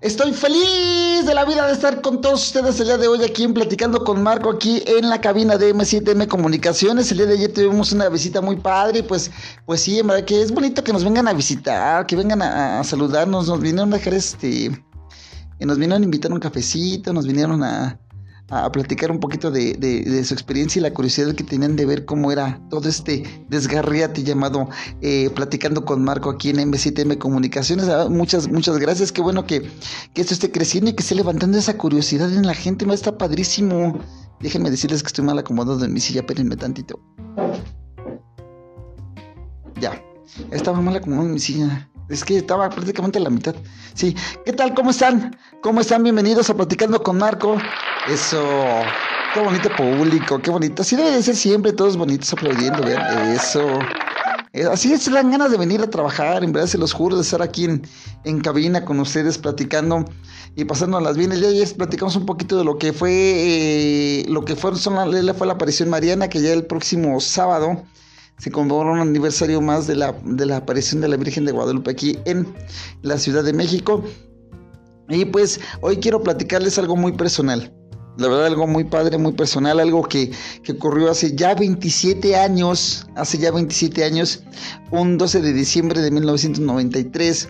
Estoy feliz de la vida de estar con todos ustedes el día de hoy aquí en Platicando con Marco, aquí en la cabina de M7M Comunicaciones. El día de ayer tuvimos una visita muy padre, pues, pues sí, en verdad que es bonito que nos vengan a visitar, que vengan a, saludarnos, nos vinieron a dejar este, nos vinieron a invitar un cafecito, nos vinieron a, a platicar un poquito de, su experiencia y la curiosidad que tenían de ver cómo era todo este desgarriate llamado eh, Platicando con Marco aquí en M7M Comunicaciones. Ah, muchas, muchas gracias. Qué bueno que, esto esté creciendo y que esté levantando esa curiosidad en la gente. Me está padrísimo. Déjenme decirles que estoy mal acomodado en mi silla, espérenme tantito. Ya, estaba mal acomodado en mi silla. Es que estaba prácticamente a la mitad. Sí, ¿qué tal? ¿Cómo están? ¿Cómo están? Bienvenidos a Platicando con Marco. Eso. Qué bonito público, qué bonito. Así debe de ser siempre, todos bonitos aplaudiendo, vean. Eso. Eh, así es, dan ganas de venir a trabajar, en verdad se los juro, de estar aquí en, cabina con ustedes platicando y pasándolas bien. Ya ayer platicamos un poquito de lo que fue, eh, lo que fue, son la, fue la aparición mariana, que ya el próximo sábado se conmemora un aniversario más de la, de la aparición de la Virgen de Guadalupe aquí en la Ciudad de México. Y pues hoy quiero platicarles algo muy personal. La verdad, algo muy padre, muy personal, algo que, ocurrió hace ya 27 años, hace ya 27 años, un 12 de diciembre de 1993,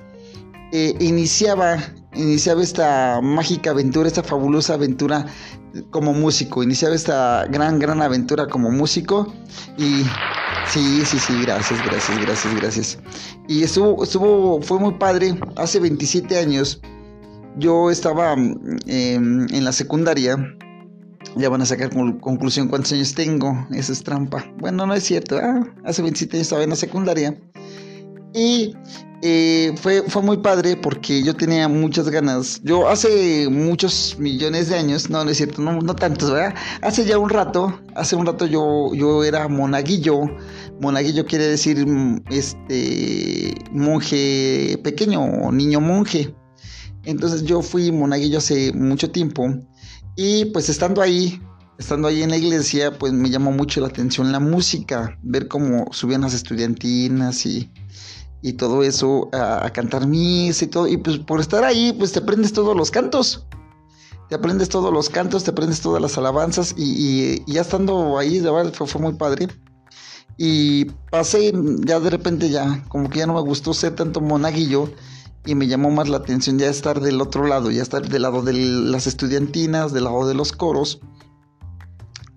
eh, iniciaba, iniciaba esta mágica aventura, esta fabulosa aventura como músico, iniciaba esta gran, gran aventura como músico y sí, sí, sí, gracias, gracias, gracias, gracias. Y estuvo, estuvo, fue muy padre, hace 27 años yo estaba mm, em, en la secundaria. Ya van a sacar conclusión cuántos años tengo. Eso es trampa. Bueno, no es cierto. Ah, hace 27 años estaba en la secundaria. Y eh, fue, fue muy padre porque yo tenía muchas ganas. Yo hace muchos millones de años, no, no es cierto, no, no tantos, ¿verdad? Hace ya un rato, hace un rato yo, yo era monaguillo. Monaguillo quiere decir mm, este monje pequeño, niño monje. Entonces yo fui monaguillo hace mucho tiempo y pues estando ahí, estando ahí en la iglesia, pues me llamó mucho la atención la música, ver cómo subían las estudiantinas y, y todo eso, a, cantar misa y todo. Y pues por estar ahí, pues te aprendes todos los cantos. Te aprendes todos los cantos, te aprendes todas las alabanzas y, ya estando ahí, de verdad fue, fue muy padre. Y pasé, ya de repente ya, como que ya no me gustó ser tanto monaguillo y me llamó más la atención ya estar del otro lado, ya estar del lado de las estudiantinas, del lado de los coros.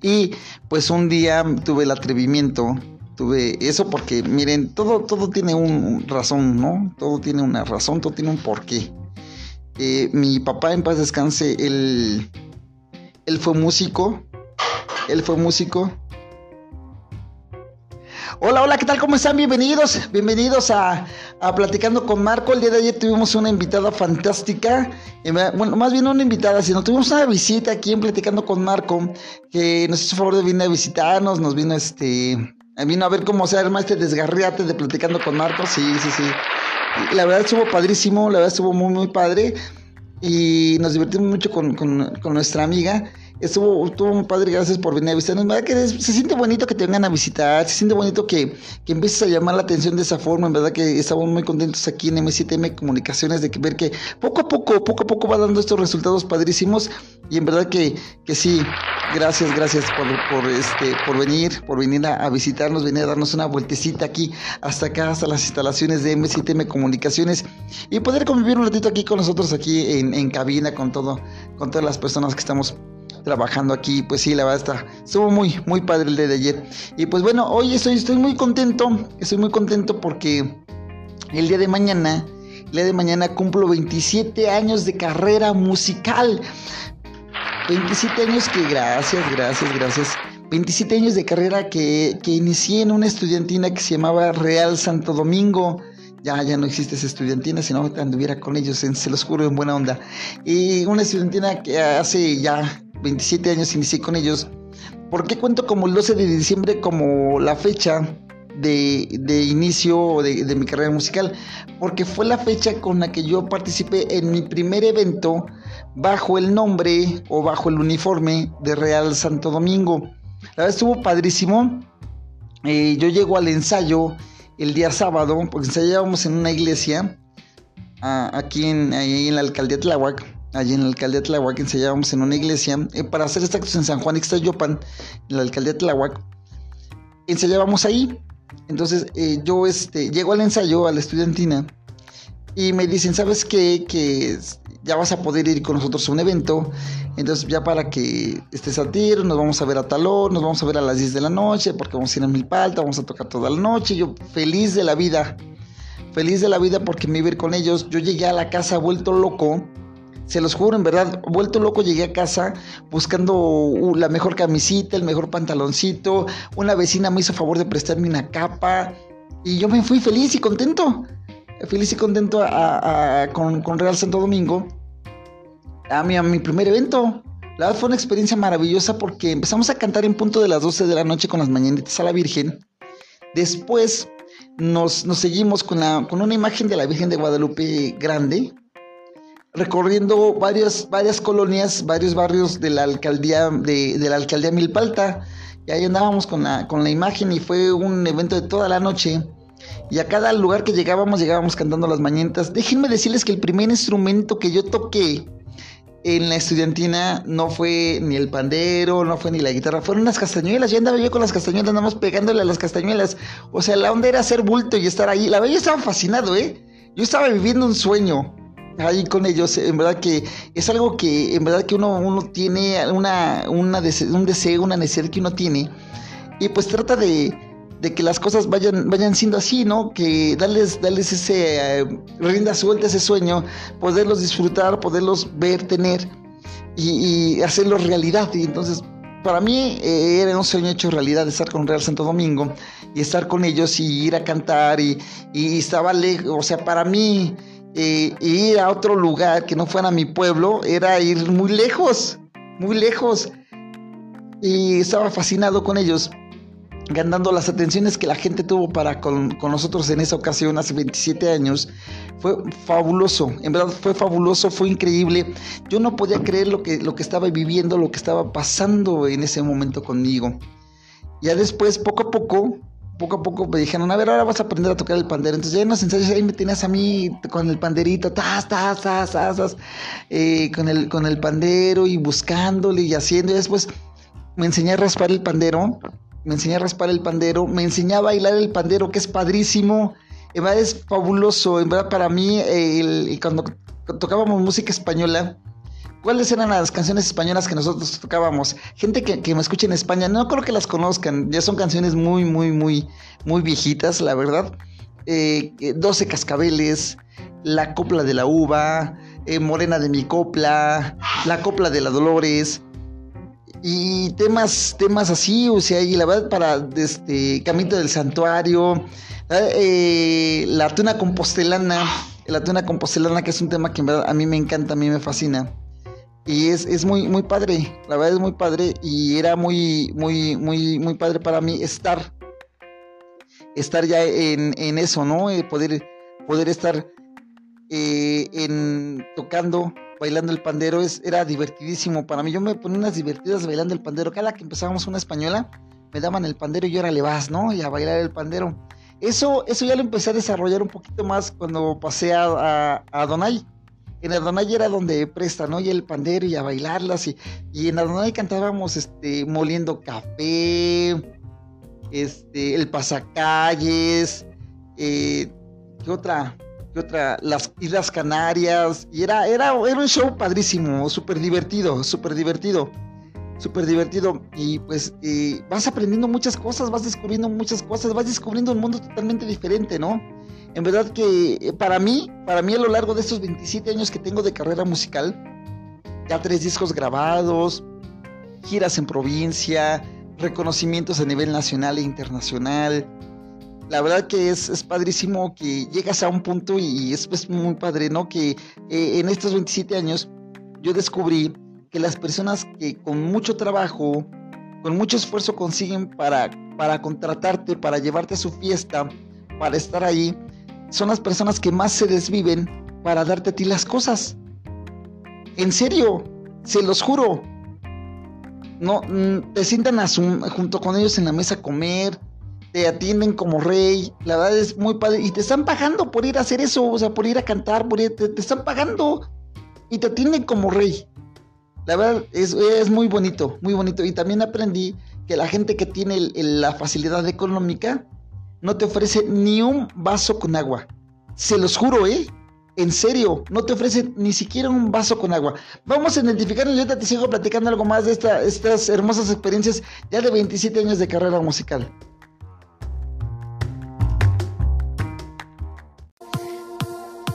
Y pues un día tuve el atrevimiento, tuve eso porque miren, todo, todo tiene un razón, ¿no? Todo tiene una razón, todo tiene un porqué. Eh, mi papá en paz descanse, él, él fue músico, él fue músico Hola, hola, ¿qué tal? ¿Cómo están? Bienvenidos, bienvenidos a, Platicando con Marco. El día de ayer tuvimos una invitada fantástica, bueno, más bien una invitada, sino tuvimos una visita aquí en Platicando con Marco, que nos hizo favor de venir a visitarnos, nos vino este, vino a ver cómo se arma este desgarriate de Platicando con Marco, sí, sí, sí. la verdad estuvo padrísimo, la verdad estuvo muy, muy padre y nos divertimos mucho con, con nuestra amiga. Estuvo, muy padre, gracias por venir a visitarnos. ¿verdad? Que se siente bonito que te vengan a visitar, se siente bonito que, que empieces a llamar la atención de esa forma. En verdad que estamos muy contentos aquí en M7M Comunicaciones de que ver que poco a poco, poco a poco va dando estos resultados padrísimos. Y en verdad que, que sí, gracias, gracias por, por, este, por venir, por venir a, visitarnos, venir a darnos una vueltecita aquí hasta acá, hasta las instalaciones de M7M Comunicaciones y poder convivir un ratito aquí con nosotros, aquí en, en cabina, con todo, con todas las personas que estamos trabajando aquí. Pues sí, la verdad está, estuvo muy, muy padre el día de ayer. Y pues bueno, hoy estoy, estoy muy contento, estoy muy contento porque el día de mañana, el día de mañana cumplo 27 años de carrera musical. 27 años que gracias, gracias, gracias. 27 años de carrera que, que inicié en una estudiantina que se llamaba Real Santo Domingo ya, ya no existe esa estudiantina, sino que anduviera con ellos, se los juro, en buena onda. Y una estudiantina que hace ya 27 años inicié con ellos. ¿Por qué cuento como el 12 de diciembre como la fecha de, inicio de, mi carrera musical? Porque fue la fecha con la que yo participé en mi primer evento bajo el nombre o bajo el uniforme de Real Santo Domingo. La verdad estuvo padrísimo. Eh, yo llego al ensayo el día sábado, porque ensayábamos en una iglesia, aquí en, en la alcaldía de Tláhuac, allí en la alcaldía de Tláhuac, ensayábamos en una iglesia, eh, para hacer actos en San Juan Ixtayopan, en la alcaldía de Tláhuac, ensayábamos ahí. Entonces eh, yo este, llego al ensayo, a la estudiantina, y me dicen, ¿sabes qué? Que ya vas a poder ir con nosotros a un evento. Entonces ya para que estés a tiro, nos vamos a ver a Talón, nos vamos a ver a las 10 de la noche, porque vamos a ir a Milpalta, vamos a tocar toda la noche. Yo feliz de la vida, feliz de la vida porque me iba a ir con ellos. Yo llegué a la casa vuelto loco. Se los juro, en verdad, vuelto loco llegué a casa buscando la mejor camisita, el mejor pantaloncito. Una vecina me hizo favor de prestarme una capa y yo me fui feliz y contento feliz y contento con, Real Santo Domingo a mi, a mi primer evento. La verdad fue una experiencia maravillosa porque empezamos a cantar en punto de las 12 de la noche con las mañanitas a la Virgen. Después nos, seguimos con, la, con una imagen de la Virgen de Guadalupe grande, recorriendo varias, varias colonias, varios barrios de la alcaldía de, la alcaldía Milpalta. Y ahí andábamos con la, con la imagen y fue un evento de toda la noche y a cada lugar que llegábamos, llegábamos cantando las mañanitas. Déjenme decirles que el primer instrumento que yo toqué en la estudiantina no fue ni el pandero, no fue ni la guitarra, fueron las castañuelas. Yo andaba yo con las castañuelas, andamos pegándole a las castañuelas. O sea, la onda era hacer bulto y estar ahí. La verdad, yo estaba fascinado, ¿eh? Yo estaba viviendo un sueño ahí con ellos. En verdad que es algo que, en verdad que uno, uno tiene una, una un deseo, una necesidad que uno tiene. Y pues trata de, de que las cosas vayan, vayan siendo así, ¿no? Que darles, darles ese eh, rienda suelta, ese sueño, poderlos disfrutar, poderlos ver, tener y, hacerlos realidad. Y entonces, para mí eh, era un sueño hecho realidad estar con Real Santo Domingo y estar con ellos y ir a cantar y, estaba lejos, o sea, para mí eh, ir a otro lugar que no fuera mi pueblo era ir muy lejos, muy lejos. Y estaba fascinado con ellos ganando las atenciones que la gente tuvo para con, nosotros en esa ocasión hace 27 años fue fabuloso, en verdad fue fabuloso, fue increíble. Yo no podía creer lo que, lo que estaba viviendo, lo que estaba pasando en ese momento conmigo. Ya después, poco a poco, poco a poco me dijeron, a ver, ahora vas a aprender a tocar el pandero. Entonces ya en los ensayos ahí me tenías a mí con el panderito, tas, tas, tas, tas, eh, con, el, con el pandero y buscándole y haciendo. Y después me enseñé a raspar el pandero me enseñé a raspar el pandero, me enseñé a bailar el pandero, que es padrísimo. En verdad es fabuloso. En verdad, para mí, cuando tocábamos música española, ¿cuáles eran las canciones españolas que nosotros tocábamos? Gente que, me escucha en España, no creo que las conozcan. Ya son canciones muy, muy, muy, muy viejitas, la verdad. Eh, 12 cascabeles, La copla de la uva, eh, Morena de mi copla, La copla de la Dolores y temas, temas así, o sea, y la verdad para este Camino del Santuario, eh, la tuna compostelana, la tuna compostelana que es un tema que a mí me encanta, a mí me fascina. Y es, es, muy, muy padre, la verdad es muy padre y era muy, muy, muy, muy padre para mí estar, estar ya en, en eso, ¿no? Eh, poder, poder estar eh, en, tocando bailando el pandero es, era divertidísimo para mí. Yo me ponía unas divertidas bailando el pandero. Cada que empezábamos una española, me daban el pandero y ahora le vas, ¿no? Y a bailar el pandero. Eso, eso ya lo empecé a desarrollar un poquito más cuando pasé a, a, Donay. En Adonai era donde presta, ¿no? Y el pandero y a bailarlas. Y, y en Adonai cantábamos este, moliendo café, este, el pasacalles, eh, ¿qué otra? otra? Las Islas Canarias. Y era, era, era un show padrísimo, súper divertido, súper divertido. Súper divertido. Y pues vas aprendiendo muchas cosas, vas descubriendo muchas cosas, vas descubriendo un mundo totalmente diferente, ¿no? En verdad que eh, para mí, para mí a lo largo de estos 27 años que tengo de carrera musical, ya tres discos grabados, giras en provincia, reconocimientos a nivel nacional e internacional, la verdad que es, es, padrísimo que llegas a un punto y es pues, muy padre, ¿no? Que eh, en estos 27 años yo descubrí que las personas que con mucho trabajo, con mucho esfuerzo consiguen para, para contratarte, para llevarte a su fiesta, para estar ahí, son las personas que más se desviven para darte a ti las cosas. En serio, se los juro. No, mm, te sientan junto con ellos en la mesa a comer, te atienden como rey, la verdad es muy padre, y te están pagando por ir a hacer eso, o sea, por ir a cantar, por ir, te, están pagando y te atienden como rey. La verdad es, es, muy bonito, muy bonito. Y también aprendí que la gente que tiene la facilidad económica no te ofrece ni un vaso con agua. Se los juro, ¿eh? En serio, no te ofrece ni siquiera un vaso con agua. Vamos a identificar y ahorita te sigo platicando algo más de estas hermosas experiencias ya de 27 años de carrera musical.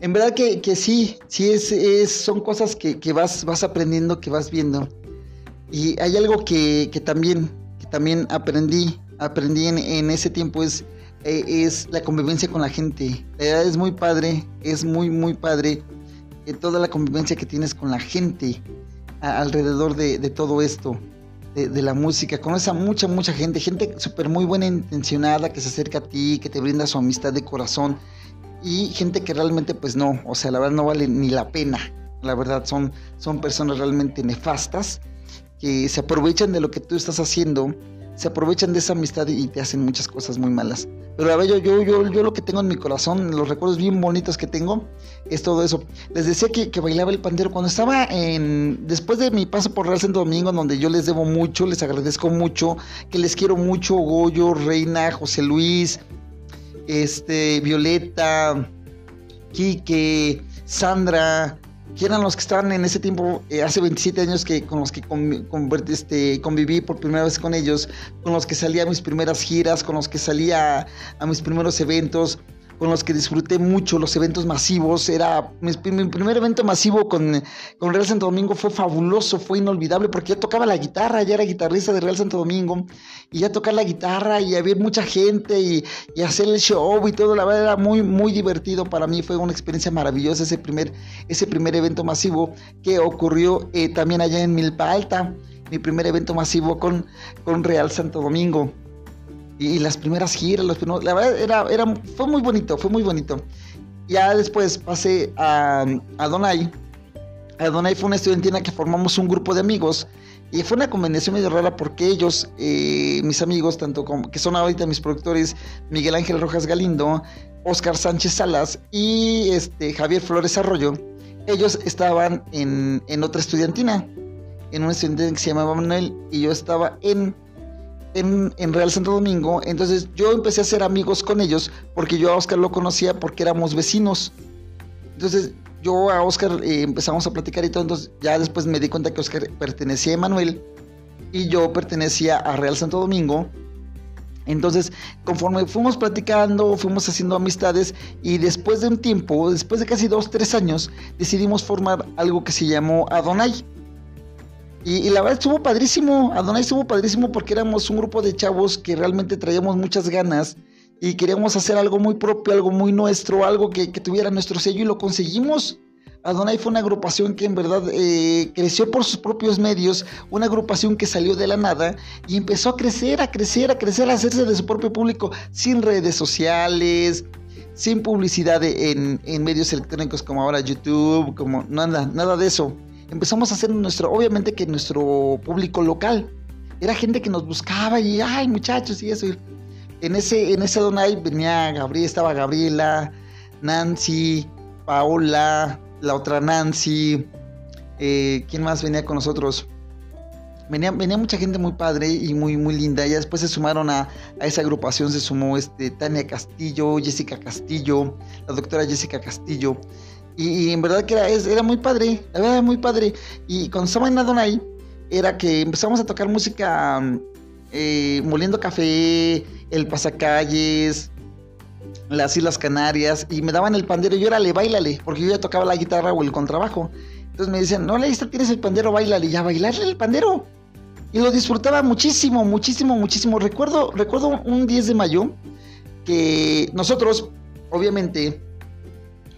en verdad que, sí, sí es, son cosas que, vas, vas aprendiendo, que vas viendo. Y hay algo que, también, que también aprendí, aprendí en, ese tiempo es, eh, es la convivencia con la gente. es muy padre, es muy, muy padre eh, toda la convivencia que tienes con la gente alrededor de, todo esto. De, de, la música, conoces a mucha, mucha gente, gente súper muy buena intencionada que se acerca a ti, que te brinda su amistad de corazón, y gente que realmente pues no, o sea, la verdad no vale ni la pena. La verdad son, son personas realmente nefastas que se aprovechan de lo que tú estás haciendo, se aprovechan de esa amistad y te hacen muchas cosas muy malas. Pero a ver, yo, yo, yo, yo lo que tengo en mi corazón, los recuerdos bien bonitos que tengo, es todo eso. Les decía que, que bailaba el pandero cuando estaba en. Después de mi paso por Real Santo Domingo, donde yo les debo mucho, les agradezco mucho, que les quiero mucho, Goyo, Reina, José Luis, este, Violeta, Quique, Sandra, que eran los que estaban en ese tiempo, eh, hace 27 años que con los que este, conviví por primera vez con ellos, con los que salía a mis primeras giras, con los que salía a mis primeros eventos, con los que disfruté mucho los eventos masivos. Era mi, primer evento masivo con, con, Real Santo Domingo fue fabuloso, fue inolvidable porque ya tocaba la guitarra, ya era guitarrista de Real Santo Domingo y ya tocar la guitarra y había mucha gente y, hacer el show y todo, la verdad era muy muy divertido para mí, fue una experiencia maravillosa ese primer ese primer evento masivo que ocurrió eh, también allá en Milpa Alta, mi primer evento masivo con, con Real Santo Domingo y, las primeras giras, los la verdad era, era, fue muy bonito, fue muy bonito. Ya después pasé a, a Donai. A Donai fue una estudiantina que formamos un grupo de amigos y fue una combinación medio rara porque ellos, eh, mis amigos, tanto como que son ahorita mis productores, Miguel Ángel Rojas Galindo, Oscar Sánchez Salas y este, Javier Flores Arroyo, ellos estaban en, en otra estudiantina, en una estudiantina que se llamaba Manuel y yo estaba en en, Real Santo Domingo, entonces yo empecé a hacer amigos con ellos porque yo a Oscar lo conocía porque éramos vecinos. Entonces yo a Oscar eh, empezamos a platicar y todo, entonces ya después me di cuenta que Oscar pertenecía a Emanuel y yo pertenecía a Real Santo Domingo. Entonces, conforme fuimos platicando, fuimos haciendo amistades y después de un tiempo, después de casi dos, tres años, decidimos formar algo que se llamó Adonai. Y, la verdad estuvo padrísimo, Adonai estuvo padrísimo porque éramos un grupo de chavos que realmente traíamos muchas ganas y queríamos hacer algo muy propio, algo muy nuestro, algo que, tuviera nuestro sello y lo conseguimos. Adonai fue una agrupación que en verdad eh, creció por sus propios medios, una agrupación que salió de la nada y empezó a crecer, a crecer, a crecer, a hacerse de su propio público, sin redes sociales, sin publicidad en, en medios electrónicos como ahora YouTube, como nada, nada de eso empezamos a hacer nuestro, obviamente que nuestro público local. Era gente que nos buscaba y, ay, muchachos, y eso. En ese, en ese Donai venía Gabriela, estaba Gabriela, Nancy, Paola, la otra Nancy. Eh, ¿Quién más venía con nosotros? Venía, venía, mucha gente muy padre y muy, muy linda. Ya después se sumaron a, a, esa agrupación, se sumó este, Tania Castillo, Jessica Castillo, la doctora Jessica Castillo. Y, en verdad que era, era muy padre, era muy padre. Y cuando estaba en Adonai, era que empezamos a tocar música eh, moliendo café, el pasacalles, las Islas Canarias, y me daban el pandero, y yo era le bailale, porque yo ya tocaba la guitarra o el contrabajo. Entonces me decían, no, le tienes el pandero, bailale, ya bailarle el pandero. Y lo disfrutaba muchísimo, muchísimo, muchísimo. Recuerdo, recuerdo un 10 de mayo que nosotros, obviamente,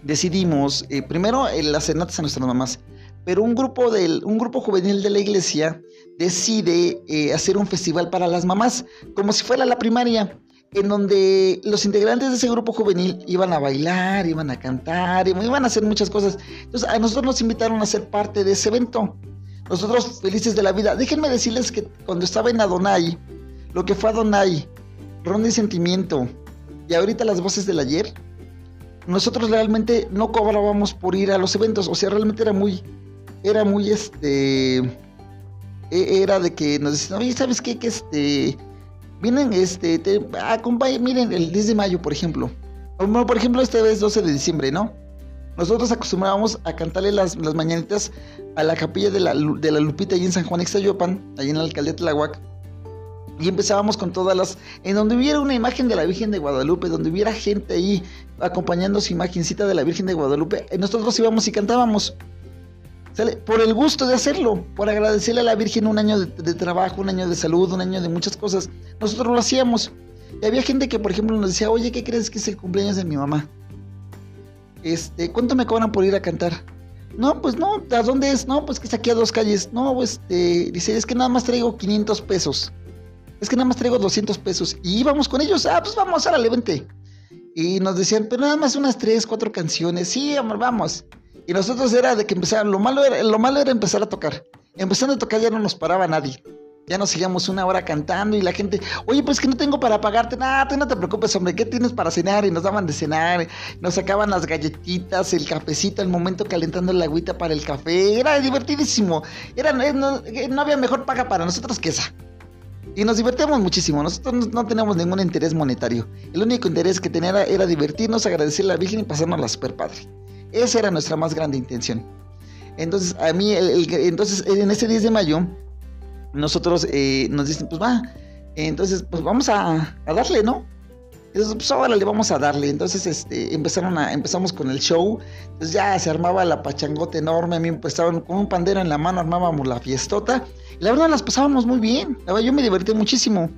decidimos, eh, primero en las cenatas a nuestras mamás, pero un grupo, del, un grupo juvenil de la iglesia decide eh, hacer un festival para las mamás, como si fuera la primaria, en donde los integrantes de ese grupo juvenil iban a bailar, iban a cantar, iban a hacer muchas cosas. Entonces a nosotros nos invitaron a ser parte de ese evento. Nosotros felices de la vida. Déjenme decirles que cuando estaba en Adonai, lo que fue Adonai, Ronda y Sentimiento, y ahorita las voces del ayer, nosotros realmente no cobrábamos por ir a los eventos, o sea, realmente era muy, era muy este, e, era de que nos decían, oye, ¿sabes qué? Que este, vienen, este, te, miren, el 10 de mayo, por ejemplo, por ejemplo, esta vez 12 de diciembre, ¿no? Nosotros acostumbrábamos a cantarle las, las mañanitas a la capilla de la, de la Lupita allí en San Juan Ixtayopan, allí en la alcaldía de Tlahuac. Y empezábamos con todas las... En donde hubiera una imagen de la Virgen de Guadalupe, donde hubiera gente ahí acompañando su imagencita de la Virgen de Guadalupe, eh, nosotros íbamos y cantábamos. ¿Sale? Por el gusto de hacerlo, por agradecerle a la Virgen un año de, trabajo, un año de salud, un año de muchas cosas. Nosotros lo hacíamos. Y había gente que, por ejemplo, nos decía, oye, ¿qué crees que es el cumpleaños de mi mamá? Este, ¿cuánto me cobran por ir a cantar? No, pues no, ¿a dónde es? No, pues que está aquí a dos calles. No, este, dice, es que nada más traigo 500 pesos. Es que nada más traigo 200 pesos. Y íbamos con ellos, ah, pues vamos, árale, vente. Y nos decían, pero nada más unas tres, cuatro canciones. Sí, amor, vamos. Y nosotros era de que empezaran, lo malo era, lo malo era empezar a tocar. Empezando a tocar ya no nos paraba nadie. Ya nos seguíamos una hora cantando y la gente, oye, pues que no tengo para pagarte nada, tú no te preocupes, hombre, ¿qué tienes para cenar? Y nos daban de cenar, nos sacaban las galletitas, el cafecito, el momento calentando la agüita para el café, era divertidísimo, era, eh, eh, no había mejor paga para nosotros que esa. Y nos divertíamos muchísimo, nosotros no teníamos ningún interés monetario, el único interés que tenía era, divertirnos, agradecerle a la Virgen y pasarnos la super padre. Esa era nuestra más grande intención. Entonces, a mí, entonces, en ese 10 de mayo, nosotros eh, nos dicen, pues va, entonces pues vamos a, darle, ¿no? Entonces, pues ahora le vamos a darle. Entonces, este, empezaron a, empezamos con el show. Entonces ya se armaba la pachangota enorme. A mí empezaron con un pandero en la mano, armábamos la fiestota. Y la verdad las pasábamos muy bien. La verdad, yo me divertí muchísimo.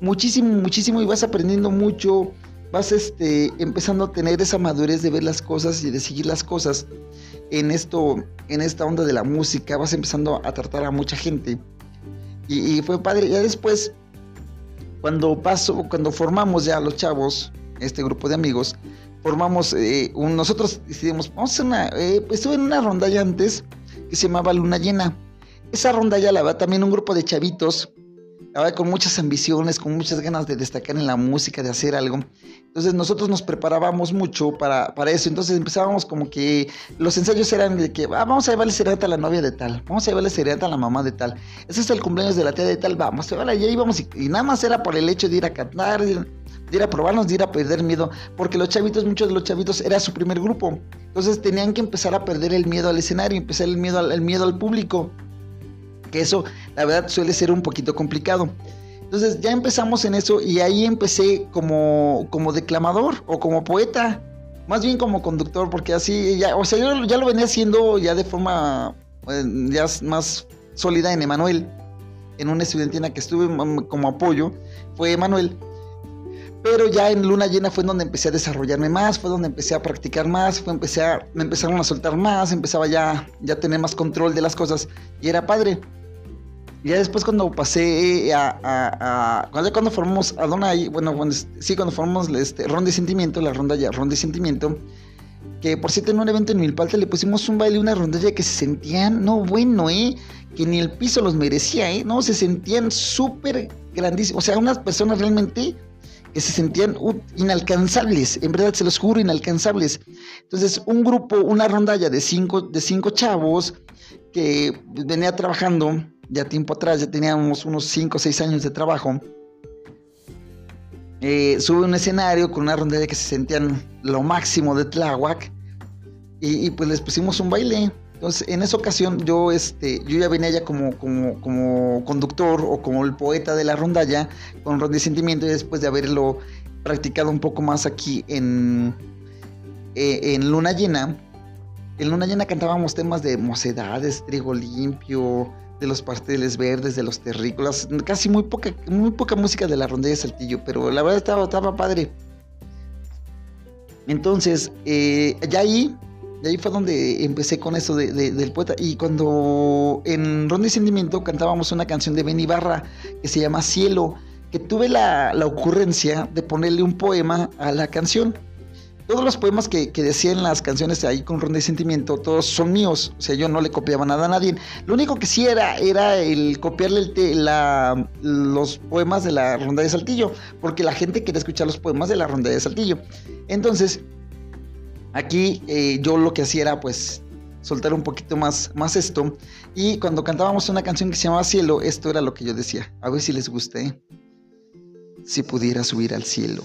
Muchísimo, muchísimo. Y vas aprendiendo mucho. Vas este, empezando a tener esa madurez de ver las cosas y de seguir las cosas. En esto, en esta onda de la música, vas empezando a tratar a mucha gente. Y, fue padre. Ya después, cuando paso, cuando formamos ya los chavos, este grupo de amigos, formamos, eh, nosotros decidimos, vamos a una, eh, estuve en una rondalla antes que se llamaba Luna Llena. Esa rondalla la va también un grupo de chavitos con muchas ambiciones, con muchas ganas de destacar en la música, de hacer algo. Entonces nosotros nos preparábamos mucho para, para eso. Entonces empezábamos como que los ensayos eran de que ah, vamos a llevarle serenata a la novia de tal, vamos a llevarle serenata a la mamá de tal. Ese es el cumpleaños de la tía de tal, vamos, a y ahí íbamos y, y, nada más era por el hecho de ir a cantar, de, ir a probarnos, de ir a perder miedo, porque los chavitos, muchos de los chavitos era su primer grupo. Entonces tenían que empezar a perder el miedo al escenario, empezar el miedo al, el miedo al público eso la verdad suele ser un poquito complicado. Entonces ya empezamos en eso y ahí empecé como, como declamador o como poeta, más bien como conductor, porque así, ya, o sea, yo ya lo venía haciendo ya de forma eh, ya más sólida en Emanuel, en una estudiantina que estuve como apoyo, fue Emanuel. Pero ya en Luna Llena fue donde empecé a desarrollarme más, fue donde empecé a practicar más, fue empecé me empezaron a soltar más, empezaba ya, ya a tener más control de las cosas y era padre. Ya después cuando pasé a, a, cuando, formamos Adonai, bueno, sí, cuando formamos este, Ronda de Sentimiento, la ronda ya, Ronda de Sentimiento, que por cierto en un evento en Milpalta le pusimos un baile, una rondalla que se sentían, no bueno, eh, que ni el piso los merecía, eh, no, se sentían súper grandísimos, o sea, unas personas realmente que se sentían inalcanzables, en verdad se los juro, inalcanzables. Entonces, un grupo, una rondalla de cinco, de cinco chavos que venía trabajando ya tiempo atrás, ya teníamos unos 5 o 6 años de trabajo, eh, sube un escenario con una rondalla que se sentían lo máximo de Tláhuac. y, pues les pusimos un baile. Entonces, en esa ocasión yo, este, yo ya venía ya como, como, como conductor o como el poeta de la rondalla con Sentimiento y después de haberlo practicado un poco más aquí en, eh, en Luna Llena. En Luna Llena cantábamos temas de mocedades, trigo limpio, de los pasteles verdes, de los terrícolas, casi muy poca, muy poca música de la rondalla de Saltillo, pero la verdad estaba, estaba padre. Entonces, eh, ya ahí ahí fue donde empecé con eso de, del poeta. Y cuando en Ronda y Sentimiento cantábamos una canción de Ben Ibarra que se llama Cielo, que tuve la, ocurrencia de ponerle un poema a la canción. Todos los poemas que, decían las canciones ahí con Ronda y Sentimiento, todos son míos. O sea, yo no le copiaba nada a nadie. Lo único que sí era, era el copiarle la, los poemas de la Ronda de Saltillo, porque la gente quería escuchar los poemas de la Ronda de Saltillo. Entonces, Aquí eh, yo lo que hacía era pues soltar un poquito más, más esto. Y cuando cantábamos una canción que se llamaba Cielo, esto era lo que yo decía. A ver si les guste. ¿eh? Si pudiera subir al cielo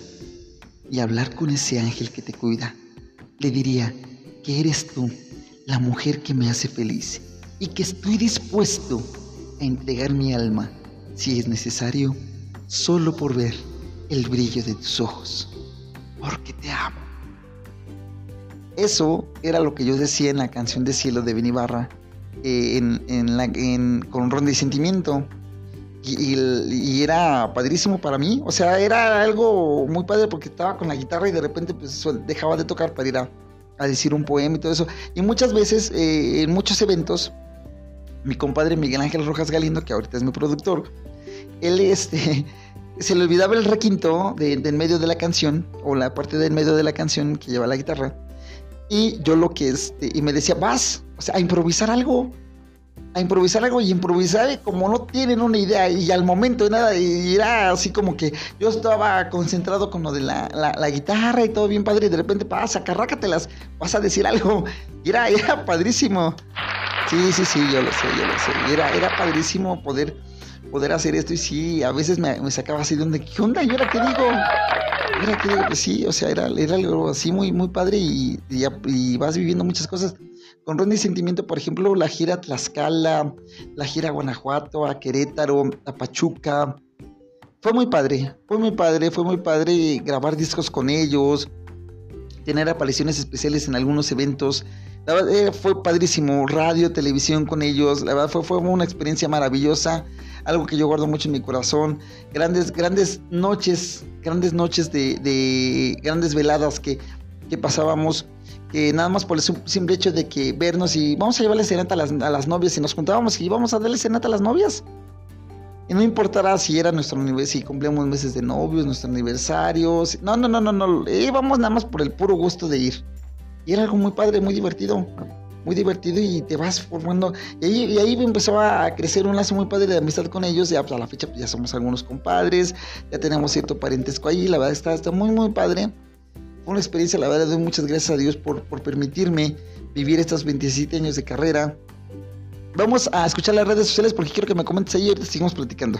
y hablar con ese ángel que te cuida, le diría que eres tú la mujer que me hace feliz y que estoy dispuesto a entregar mi alma, si es necesario, solo por ver el brillo de tus ojos, porque te amo. Eso era lo que yo decía en la canción de Cielo de Benny Barra, eh, en, con Ronda y Sentimiento. Y, era padrísimo para mí. O sea, era algo muy padre porque estaba con la guitarra y de repente pues dejaba de tocar para ir a, decir un poema y todo eso. Y muchas veces, eh, en muchos eventos, mi compadre Miguel Ángel Rojas Galindo, que ahorita es mi productor, él este, se le olvidaba el requinto de, en medio de la canción, o la parte del medio de la canción que lleva la guitarra. Y yo lo que este, y me decía, vas, o sea, a improvisar algo, a improvisar algo y improvisar como no tienen una idea y al momento de nada, y era así como que yo estaba concentrado con lo de la, la, guitarra y todo bien padre y de repente pasa, carrácatelas, vas a decir algo. Y era, era padrísimo. Sí, sí, sí, yo lo sé, yo lo sé. era, era padrísimo poder, poder hacer esto y sí, a veces me, me sacaba así de donde, ¿qué onda? ¿Y ahora qué digo? Era que sí, o sea, era, era algo así muy, muy padre y, y, vas viviendo muchas cosas. Con Ronda y Sentimiento, por ejemplo, la gira a Tlaxcala, la gira Guanajuato, a Querétaro, a Pachuca. Fue muy padre, fue muy padre, fue muy padre grabar discos con ellos, tener apariciones especiales en algunos eventos. La verdad, eh, fue padrísimo, radio, televisión con ellos. La verdad fue, fue una experiencia maravillosa algo que yo guardo mucho en mi corazón, grandes, grandes noches, grandes noches de, grandes veladas que, pasábamos, que nada más por el simple hecho de que vernos y vamos a llevarle serenata a las, a las novias y nos juntábamos y íbamos a darle serenata a las novias. Y no importará si era nuestro aniversario, si cumplíamos meses de novios, nuestro aniversario. No, no, no, no, no. Íbamos nada más por el puro gusto de ir. Y era algo muy padre, muy divertido muy divertido y te vas formando. Y ahí, y ahí empezó a crecer un lazo muy padre de amistad con ellos. Ya pues, a la fecha pues, ya somos algunos compadres, ya tenemos cierto parentesco ahí. La verdad está, está muy, muy padre. Una experiencia, la verdad, doy muchas gracias a Dios por, por permitirme vivir estos 27 años de carrera. Vamos a escuchar las redes sociales porque quiero que me comentes ahí y seguimos platicando.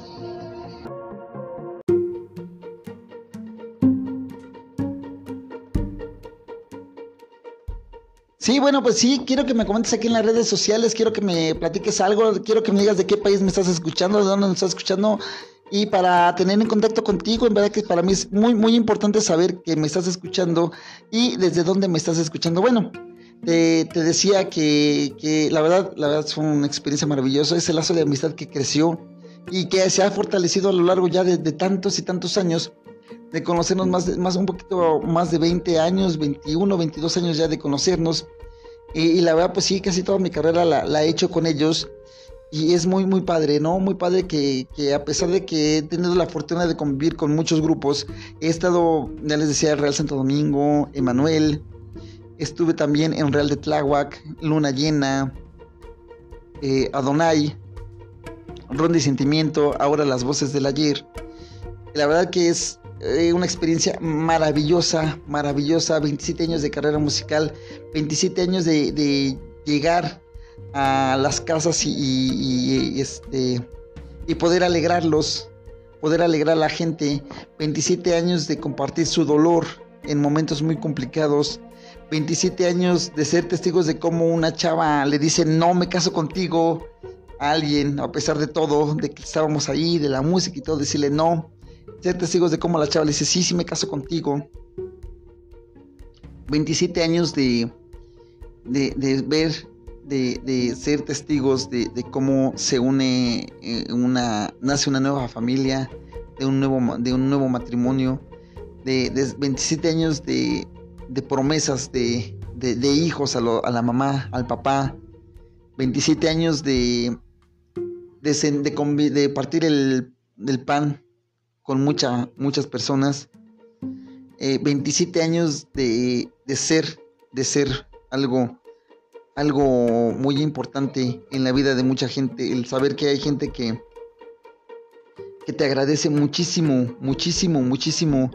Sí, bueno, pues sí, quiero que me comentes aquí en las redes sociales, quiero que me platiques algo, quiero que me digas de qué país me estás escuchando, de dónde me estás escuchando y para tener en contacto contigo, en verdad que para mí es muy, muy importante saber que me estás escuchando y desde dónde me estás escuchando. Bueno, te, decía que, la verdad, la verdad fue una experiencia maravillosa, ese lazo de amistad que creció y que se ha fortalecido a lo largo ya de, tantos y tantos años de conocernos más, de, más un poquito más de 20 años, 21, 22 años ya de conocernos. Y, la verdad, pues sí, casi toda mi carrera la, he hecho con ellos. Y es muy, muy padre, ¿no? Muy padre que, a pesar de que he tenido la fortuna de convivir con muchos grupos, he estado, ya les decía, Real Santo Domingo, Emanuel, estuve también en Real de Tláhuac, Luna Llena, eh, Adonai, Ron de Sentimiento, ahora las voces del ayer. La verdad que es eh, una experiencia maravillosa, maravillosa, 27 años de carrera musical, 27 años de, llegar a las casas y, este, y poder alegrarlos, poder alegrar a la gente, 27 años de compartir su dolor en momentos muy complicados, 27 años de ser testigos de cómo una chava le dice no me caso contigo a alguien, a pesar de todo, de que estábamos ahí, de la música y todo, decirle no, ser testigos de cómo la chava le dice sí, sí me caso contigo. 27 años de, de, ver, de, ser testigos de, cómo se une eh, una, nace una nueva familia, de un nuevo, de un nuevo matrimonio, de, 27 años de, promesas de, hijos a, la mamá, al papá, 27 años de, de, partir el, pan con mucha, muchas personas, 27 eh, años de, ser, de ser algo, algo muy importante en la vida de mucha gente, el saber que hay gente que, que te agradece muchísimo, muchísimo, muchísimo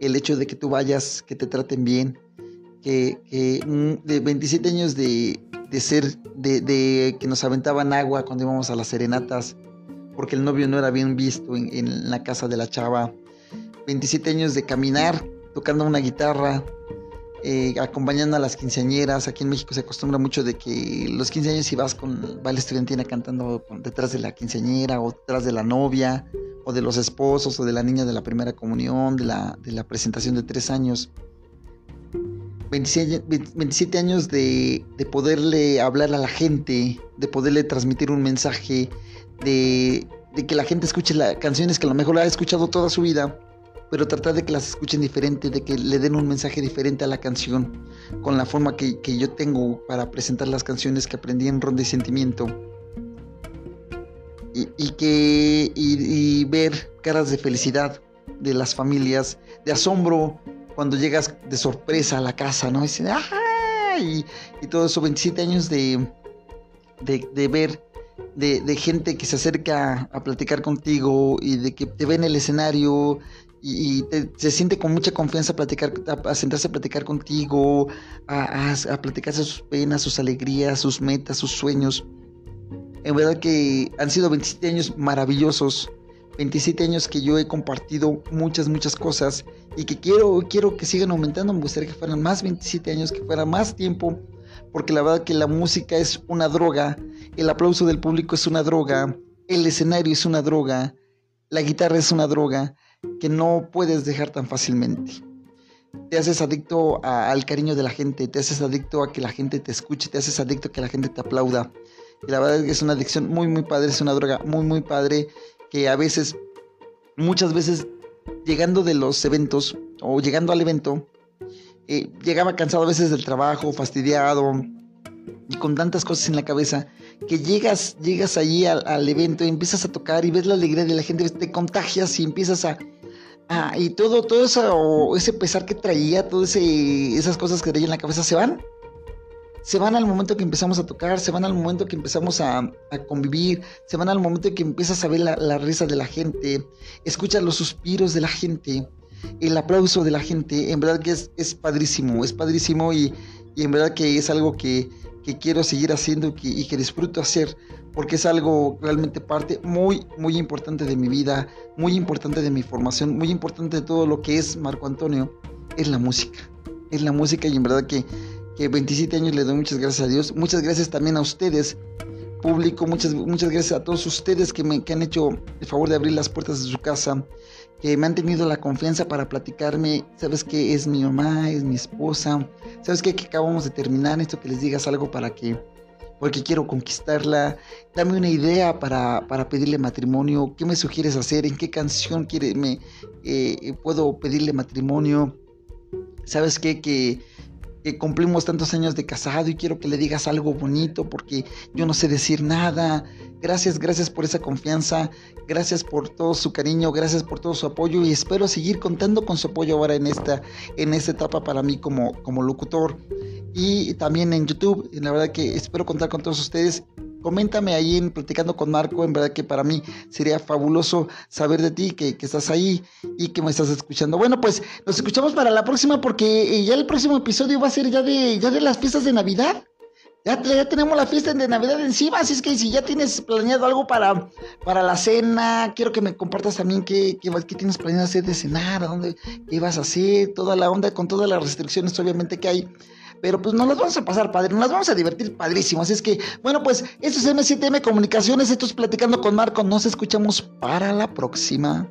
el hecho de que tú vayas, que te traten bien, que, de 27 años de, ser, de, que nos aventaban agua cuando íbamos a las serenatas, porque el novio no era bien visto en, la casa de la chava, 27 años de caminar tocando una guitarra, eh, acompañando a las quinceañeras. Aquí en México se acostumbra mucho de que los 15 años si vas con baile estudiantina cantando detrás de la quinceañera o detrás de la novia o de los esposos o de la niña de la primera comunión, de la, presentación de tres años. 27, años de, poderle hablar a la gente, de poderle transmitir un mensaje, de, de que la gente escuche las canciones que a lo mejor la ha escuchado toda su vida, pero tratar de que las escuchen diferente, de que le den un mensaje diferente a la canción, con la forma que, que yo tengo para presentar las canciones que aprendí en Ronda de Sentimiento y, que y, ver caras de felicidad de las familias, de asombro cuando llegas de sorpresa a la casa, ¿no? Y, y, todo eso, 27 años de, de, ver, de, gente que se acerca a platicar contigo y de que te ve en el escenario y, se siente con mucha confianza a platicar, a, sentarse a platicar contigo, a, a, a platicarse sus penas, sus alegrías, sus metas, sus sueños. En verdad que han sido 27 años maravillosos. 27 años que yo he compartido muchas, muchas cosas y que quiero, quiero que sigan aumentando. Me gustaría que fueran más 27 años, que fuera más tiempo, porque la verdad que la música es una droga, el aplauso del público es una droga, el escenario es una droga, la guitarra es una droga que no puedes dejar tan fácilmente. Te haces adicto al cariño de la gente, te haces adicto a que la gente te escuche, te haces adicto a que la gente te aplauda. Y la verdad es que es una adicción muy, muy padre, es una droga muy, muy padre que a veces, muchas veces, llegando de los eventos o llegando al evento, eh, llegaba cansado a veces del trabajo, fastidiado y con tantas cosas en la cabeza que llegas, llegas allí al, evento y empiezas a tocar y ves la alegría de la gente, te contagias y empiezas a, y todo, todo eso, ese pesar que traía, todas esas cosas que traía en la cabeza se van se van al momento que empezamos a tocar, se van al momento que empezamos a, convivir, se van al momento que empiezas a ver la, risa de la gente, escuchas los suspiros de la gente, el aplauso de la gente, en verdad que es, es padrísimo, es padrísimo y, en verdad que es algo que, quiero seguir haciendo y que disfruto hacer, porque es algo realmente parte muy, muy importante de mi vida, muy importante de mi formación, muy importante de todo lo que es Marco Antonio, es la música, es la música y en verdad que que 27 años le doy muchas gracias a Dios. Muchas gracias también a ustedes, público. Muchas, muchas gracias a todos ustedes que me que han hecho el favor de abrir las puertas de su casa, que me han tenido la confianza para platicarme. Sabes que es mi mamá, es mi esposa. Sabes que acabamos de terminar esto que les digas algo para que porque quiero conquistarla. Dame una idea para, para, pedirle matrimonio. ¿Qué me sugieres hacer? ¿En qué canción quiere, me, eh, puedo pedirle matrimonio? ¿Sabes qué? Que que cumplimos tantos años de casado y quiero que le digas algo bonito porque yo no sé decir nada. Gracias, gracias por esa confianza, gracias por todo su cariño, gracias por todo su apoyo y espero seguir contando con su apoyo ahora en esta, en esta etapa para mí como, como locutor y también en YouTube. La verdad que espero contar con todos ustedes coméntame ahí en Platicando con Marco. En verdad que para mí sería fabuloso saber de ti, que, que estás ahí y que me estás escuchando. Bueno, pues nos escuchamos para la próxima porque eh, ya el próximo episodio va a ser ya de, ya de las fiestas de Navidad. Ya, ya, tenemos la fiesta de Navidad encima, así es que si ya tienes planeado algo para, para la cena, quiero que me compartas también qué, qué, qué tienes planeado hacer de cenar, dónde, qué vas a hacer, toda la onda con todas las restricciones obviamente que hay. Pero pues nos las vamos a pasar padre, nos las vamos a divertir padrísimo. Así es que, bueno, pues esto es M7M Comunicaciones, esto es Platicando con Marco, nos escuchamos para la próxima.